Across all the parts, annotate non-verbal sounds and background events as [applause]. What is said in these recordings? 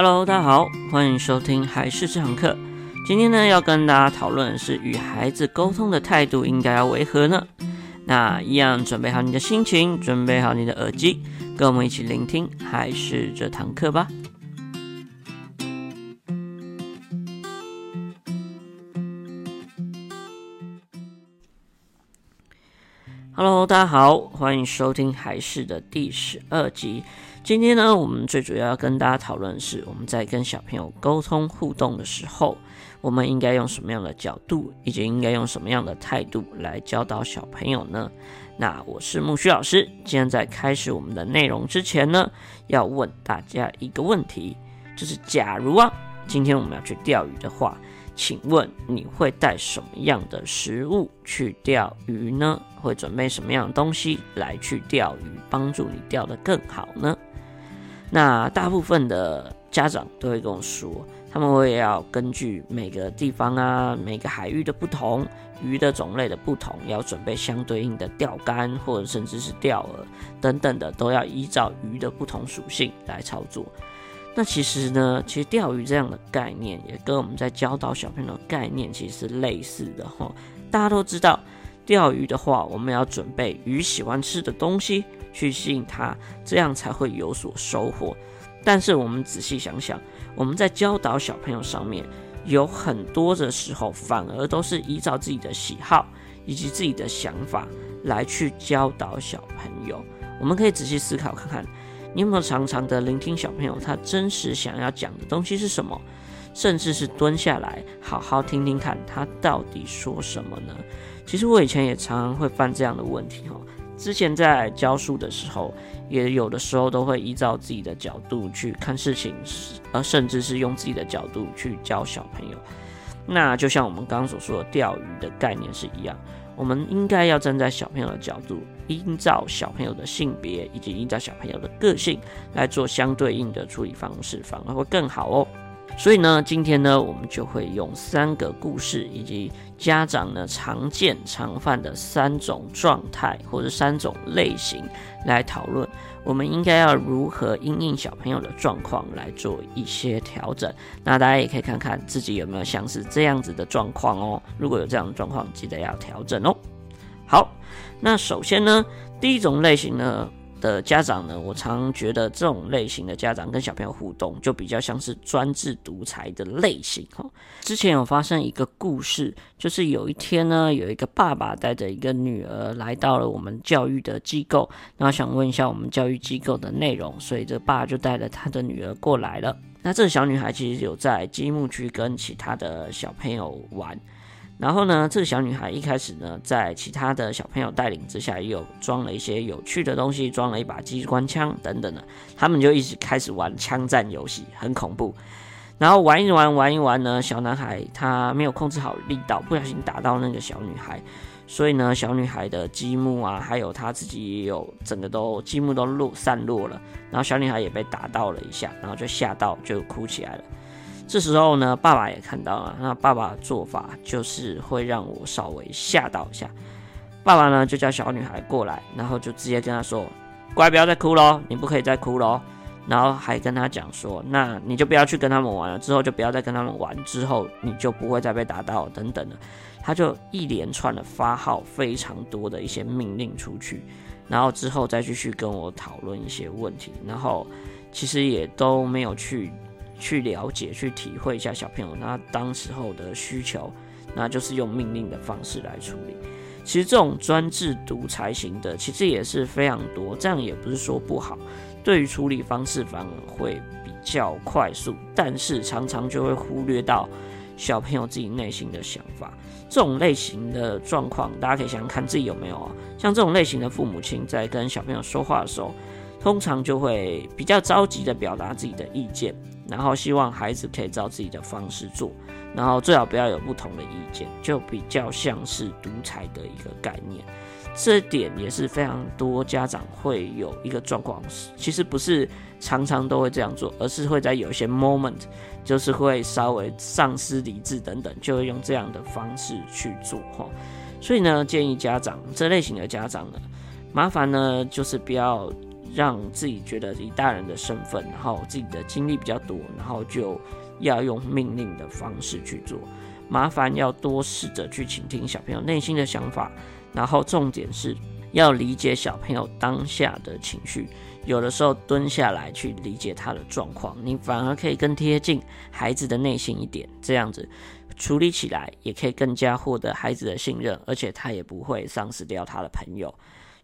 Hello，大家好，欢迎收听还是这堂课。今天呢，要跟大家讨论的是与孩子沟通的态度应该要为何呢？那一样准备好你的心情，准备好你的耳机，跟我们一起聆听还是这堂课吧。Hello，大家好，欢迎收听海事的第十二集。今天呢，我们最主要要跟大家讨论的是，我们在跟小朋友沟通互动的时候，我们应该用什么样的角度，以及应该用什么样的态度来教导小朋友呢？那我是木须老师。今天在开始我们的内容之前呢，要问大家一个问题，就是假如啊，今天我们要去钓鱼的话，请问你会带什么样的食物去钓鱼呢？会准备什么样的东西来去钓鱼，帮助你钓得更好呢？那大部分的家长都会跟我说，他们会要根据每个地方啊、每个海域的不同、鱼的种类的不同，要准备相对应的钓竿或者甚至是钓饵等等的，都要依照鱼的不同属性来操作。那其实呢，其实钓鱼这样的概念也跟我们在教导小朋友的概念其实是类似的哈。大家都知道，钓鱼的话，我们要准备鱼喜欢吃的东西。去吸引它，这样才会有所收获。但是我们仔细想想，我们在教导小朋友上面，有很多的时候，反而都是依照自己的喜好以及自己的想法来去教导小朋友。我们可以仔细思考看看，你有没有常常的聆听小朋友他真实想要讲的东西是什么，甚至是蹲下来好好听听看他到底说什么呢？其实我以前也常常会犯这样的问题哈。之前在教书的时候，也有的时候都会依照自己的角度去看事情，呃，甚至是用自己的角度去教小朋友。那就像我们刚刚所说的钓鱼的概念是一样，我们应该要站在小朋友的角度，依照小朋友的性别以及依照小朋友的个性来做相对应的处理方式，反而会更好哦。所以呢，今天呢，我们就会用三个故事，以及家长呢常见常犯的三种状态或者三种类型来讨论，我们应该要如何因应小朋友的状况来做一些调整。那大家也可以看看自己有没有像是这样子的状况哦。如果有这样的状况，记得要调整哦。好，那首先呢，第一种类型呢。的家长呢，我常觉得这种类型的家长跟小朋友互动，就比较像是专制独裁的类型哈。之前有发生一个故事，就是有一天呢，有一个爸爸带着一个女儿来到了我们教育的机构，然后想问一下我们教育机构的内容，所以这爸就带着他的女儿过来了。那这个小女孩其实有在积木区跟其他的小朋友玩。然后呢，这个小女孩一开始呢，在其他的小朋友带领之下，也有装了一些有趣的东西，装了一把机关枪等等的。他们就一直开始玩枪战游戏，很恐怖。然后玩一玩，玩一玩呢，小男孩他没有控制好力道，不小心打到那个小女孩，所以呢，小女孩的积木啊，还有她自己也有整个都积木都落散落了。然后小女孩也被打到了一下，然后就吓到，就哭起来了。这时候呢，爸爸也看到了。那爸爸的做法就是会让我稍微吓到一下。爸爸呢就叫小女孩过来，然后就直接跟她说：“乖，不要再哭喽，你不可以再哭喽。”然后还跟她讲说：“那你就不要去跟他们玩了，之后就不要再跟他们玩，之后你就不会再被打到等等的。”他就一连串的发号非常多的一些命令出去，然后之后再继续跟我讨论一些问题，然后其实也都没有去。去了解、去体会一下小朋友他当时候的需求，那就是用命令的方式来处理。其实这种专制独裁型的，其实也是非常多。这样也不是说不好，对于处理方式反而会比较快速，但是常常就会忽略到小朋友自己内心的想法。这种类型的状况，大家可以想想看自己有没有啊？像这种类型的父母亲在跟小朋友说话的时候，通常就会比较着急的表达自己的意见。然后希望孩子可以照自己的方式做，然后最好不要有不同的意见，就比较像是独裁的一个概念。这点也是非常多家长会有一个状况，其实不是常常都会这样做，而是会在有些 moment，就是会稍微丧失理智等等，就会用这样的方式去做哈。所以呢，建议家长这类型的家长呢，麻烦呢就是不要。让自己觉得以大人的身份，然后自己的经历比较多，然后就要用命令的方式去做。麻烦要多试着去倾听小朋友内心的想法，然后重点是要理解小朋友当下的情绪。有的时候蹲下来去理解他的状况，你反而可以更贴近孩子的内心一点，这样子处理起来也可以更加获得孩子的信任，而且他也不会丧失掉他的朋友。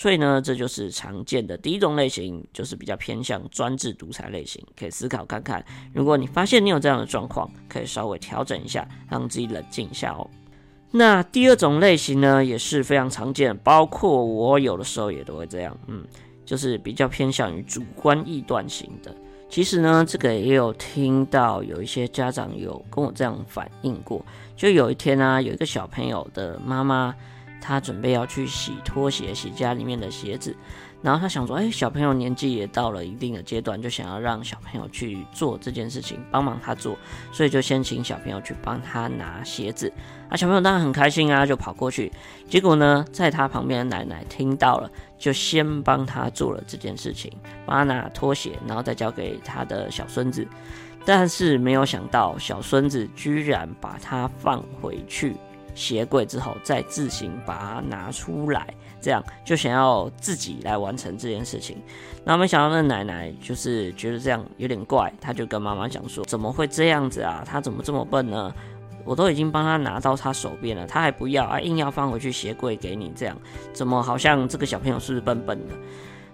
所以呢，这就是常见的第一种类型，就是比较偏向专制独裁类型。可以思考看看，如果你发现你有这样的状况，可以稍微调整一下，让自己冷静一下哦。那第二种类型呢，也是非常常见，包括我有的时候也都会这样，嗯，就是比较偏向于主观臆断型的。其实呢，这个也有听到有一些家长有跟我这样反映过，就有一天呢、啊，有一个小朋友的妈妈。他准备要去洗拖鞋，洗家里面的鞋子，然后他想说，哎，小朋友年纪也到了一定的阶段，就想要让小朋友去做这件事情，帮忙他做，所以就先请小朋友去帮他拿鞋子。啊，小朋友当然很开心啊，就跑过去。结果呢，在他旁边的奶奶听到了，就先帮他做了这件事情，帮他拿拖鞋，然后再交给他的小孙子。但是没有想到，小孙子居然把他放回去。鞋柜之后，再自行把它拿出来，这样就想要自己来完成这件事情。那没想到那奶奶就是觉得这样有点怪，她就跟妈妈讲说：“怎么会这样子啊？他怎么这么笨呢？我都已经帮他拿到他手边了，他还不要啊，硬要放回去鞋柜给你，这样怎么好像这个小朋友是不是笨笨的？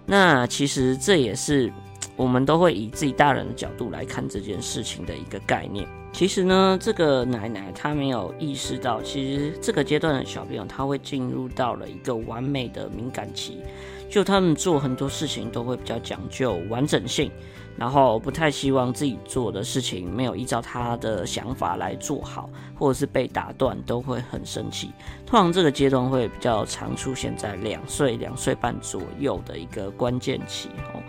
那其实这也是 [tsk] 我们都会以自己大人的角度来看这件事情的一个概念。”其实呢，这个奶奶她没有意识到，其实这个阶段的小朋友他会进入到了一个完美的敏感期，就他们做很多事情都会比较讲究完整性，然后不太希望自己做的事情没有依照他的想法来做好，或者是被打断都会很生气。通常这个阶段会比较常出现在两岁、两岁半左右的一个关键期哦。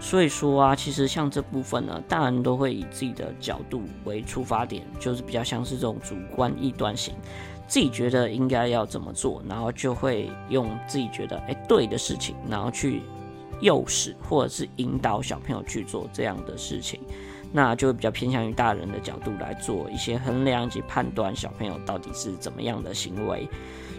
所以说啊，其实像这部分呢，大人都会以自己的角度为出发点，就是比较像是这种主观臆断型，自己觉得应该要怎么做，然后就会用自己觉得哎对的事情，然后去诱使或者是引导小朋友去做这样的事情，那就会比较偏向于大人的角度来做一些衡量及判断小朋友到底是怎么样的行为。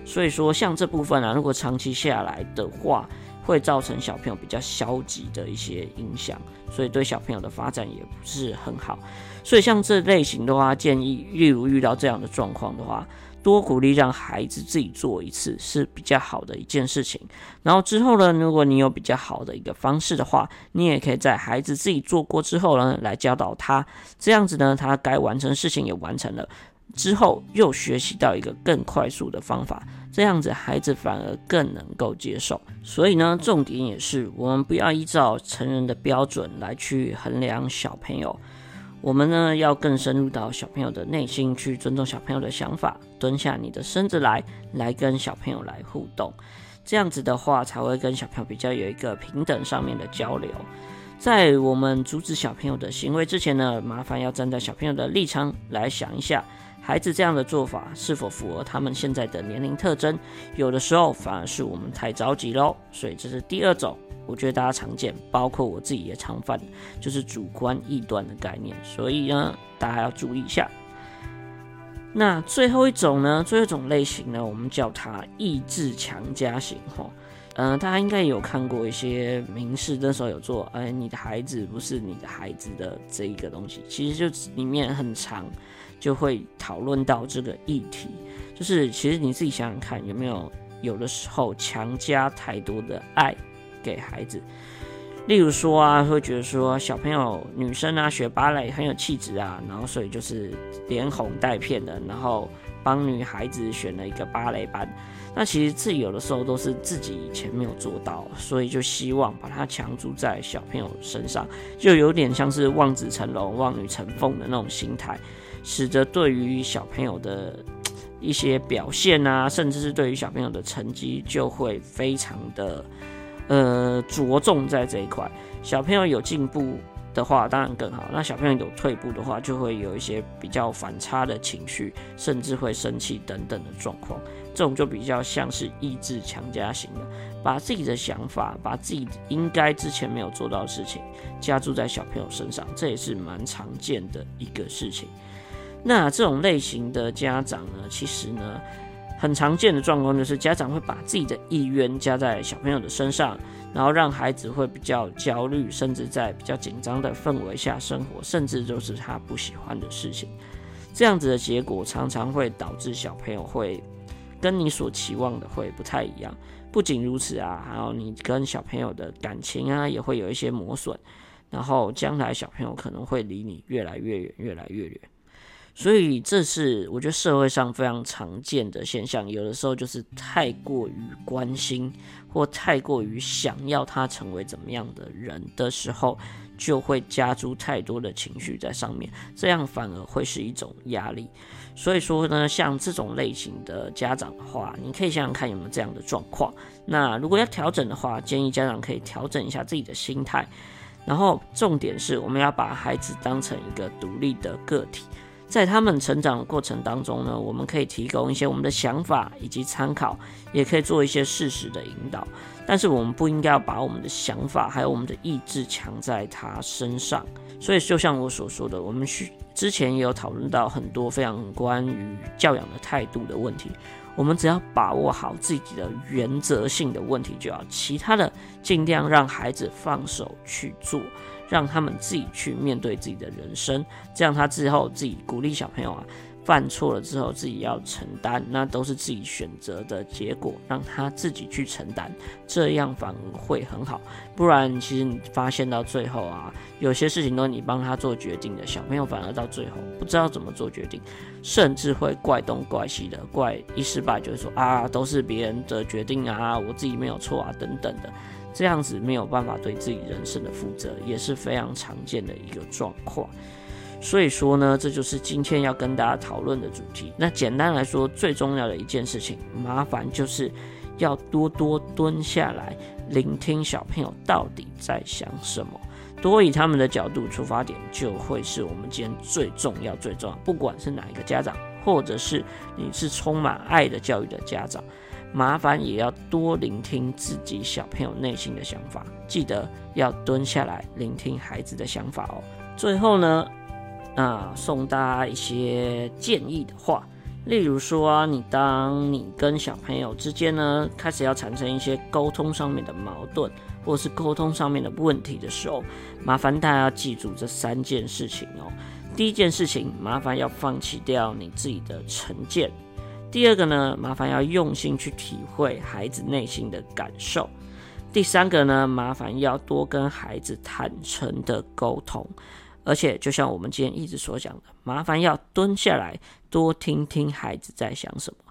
所以说，像这部分啊，如果长期下来的话，会造成小朋友比较消极的一些影响，所以对小朋友的发展也不是很好。所以像这类型的话，建议例如遇到这样的状况的话，多鼓励让孩子自己做一次是比较好的一件事情。然后之后呢，如果你有比较好的一个方式的话，你也可以在孩子自己做过之后呢，来教导他。这样子呢，他该完成事情也完成了。之后又学习到一个更快速的方法，这样子孩子反而更能够接受。所以呢，重点也是我们不要依照成人的标准来去衡量小朋友，我们呢要更深入到小朋友的内心去尊重小朋友的想法，蹲下你的身子来，来跟小朋友来互动。这样子的话，才会跟小朋友比较有一个平等上面的交流。在我们阻止小朋友的行为之前呢，麻烦要站在小朋友的立场来想一下。孩子这样的做法是否符合他们现在的年龄特征？有的时候反而是我们太着急喽。所以这是第二种，我觉得大家常见，包括我自己也常犯，就是主观臆断的概念。所以呢，大家要注意一下。那最后一种呢，最后一种类型呢，我们叫它意志强加型。哈，嗯，大家应该有看过一些名士那时候有做，哎，你的孩子不是你的孩子的这一个东西，其实就里面很长。就会讨论到这个议题，就是其实你自己想想看，有没有有的时候强加太多的爱给孩子？例如说啊，会觉得说小朋友女生啊学芭蕾很有气质啊，然后所以就是连哄带骗的，然后帮女孩子选了一个芭蕾班。那其实自己有的时候都是自己以前没有做到，所以就希望把它强注在小朋友身上，就有点像是望子成龙、望女成凤的那种心态。使得对于小朋友的一些表现啊，[tsk] 甚至是对于小朋友的成绩，就会非常的呃着重在这一块。小朋友有进步，的话，当然更好。那小朋友有退步的话，就会有一些比较反差的情绪，甚至会生气等等的状况。这种就比较像是意志强加型的，把自己的想法，把自己应该之前没有做到的事情加注在小朋友身上，这也是蛮常见的一个事情。那这种类型的家长呢，其实呢，很常见的状况就是家长会把自己的意愿加在小朋友的身上，然后让孩子会比较焦虑，甚至在比较紧张的氛围下生活，甚至都是他不喜欢的事情。这样子的结果常常会导致小朋友会跟你所期望的会不太一样。不仅如此啊，还有你跟小朋友的感情啊，也会有一些磨损，然后将来小朋友可能会离你越来越远，越来越远。所以这是我觉得社会上非常常见的现象，有的时候就是太过于关心或太过于想要他成为怎么样的人的时候，就会加诸太多的情绪在上面，这样反而会是一种压力。所以说呢，像这种类型的家长的话，你可以想想看有没有这样的状况。那如果要调整的话，建议家长可以调整一下自己的心态，然后重点是我们要把孩子当成一个独立的个体。在他们成长的过程当中呢，我们可以提供一些我们的想法以及参考，也可以做一些适时的引导。但是我们不应该要把我们的想法还有我们的意志强在他身上。所以就像我所说的，我们需之前也有讨论到很多非常关于教养的态度的问题。我们只要把握好自己的原则性的问题就好，其他的尽量让孩子放手去做。让他们自己去面对自己的人生，这样他之后自己鼓励小朋友啊，犯错了之后自己要承担，那都是自己选择的结果，让他自己去承担，这样反而会很好。不然，其实你发现到最后啊，有些事情都是你帮他做决定的，小朋友反而到最后不知道怎么做决定，甚至会怪东怪西的，怪一失败就是说啊，都是别人的决定啊，我自己没有错啊，等等的。这样子没有办法对自己人生的负责，也是非常常见的一个状况。所以说呢，这就是今天要跟大家讨论的主题。那简单来说，最重要的一件事情，麻烦就是要多多蹲下来，聆听小朋友到底在想什么，多以他们的角度出发点，就会是我们今天最重要、最重要。不管是哪一个家长，或者是你是充满爱的教育的家长。麻烦也要多聆听自己小朋友内心的想法，记得要蹲下来聆听孩子的想法哦。最后呢，啊，送大家一些建议的话，例如说，你当你跟小朋友之间呢，开始要产生一些沟通上面的矛盾，或是沟通上面的问题的时候，麻烦大家要记住这三件事情哦。第一件事情，麻烦要放弃掉你自己的成见。第二个呢，麻烦要用心去体会孩子内心的感受。第三个呢，麻烦要多跟孩子坦诚的沟通，而且就像我们今天一直所讲的，麻烦要蹲下来多听听孩子在想什么。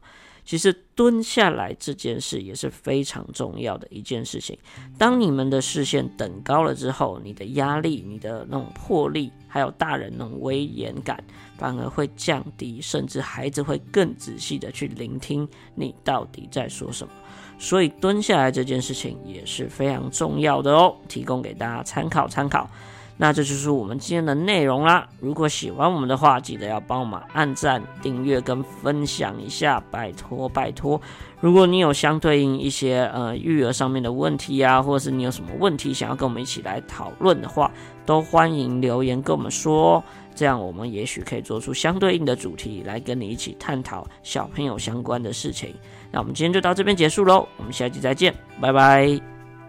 其实蹲下来这件事也是非常重要的一件事情。当你们的视线等高了之后，你的压力、你的那种魄力，还有大人那种威严感，反而会降低，甚至孩子会更仔细的去聆听你到底在说什么。所以蹲下来这件事情也是非常重要的哦，提供给大家参考参考。那这就是我们今天的内容啦。如果喜欢我们的话，记得要帮我们按赞、订阅跟分享一下，拜托拜托。如果你有相对应一些呃育儿上面的问题啊，或者是你有什么问题想要跟我们一起来讨论的话，都欢迎留言跟我们说，这样我们也许可以做出相对应的主题来跟你一起探讨小朋友相关的事情。那我们今天就到这边结束喽，我们下期再见，拜拜。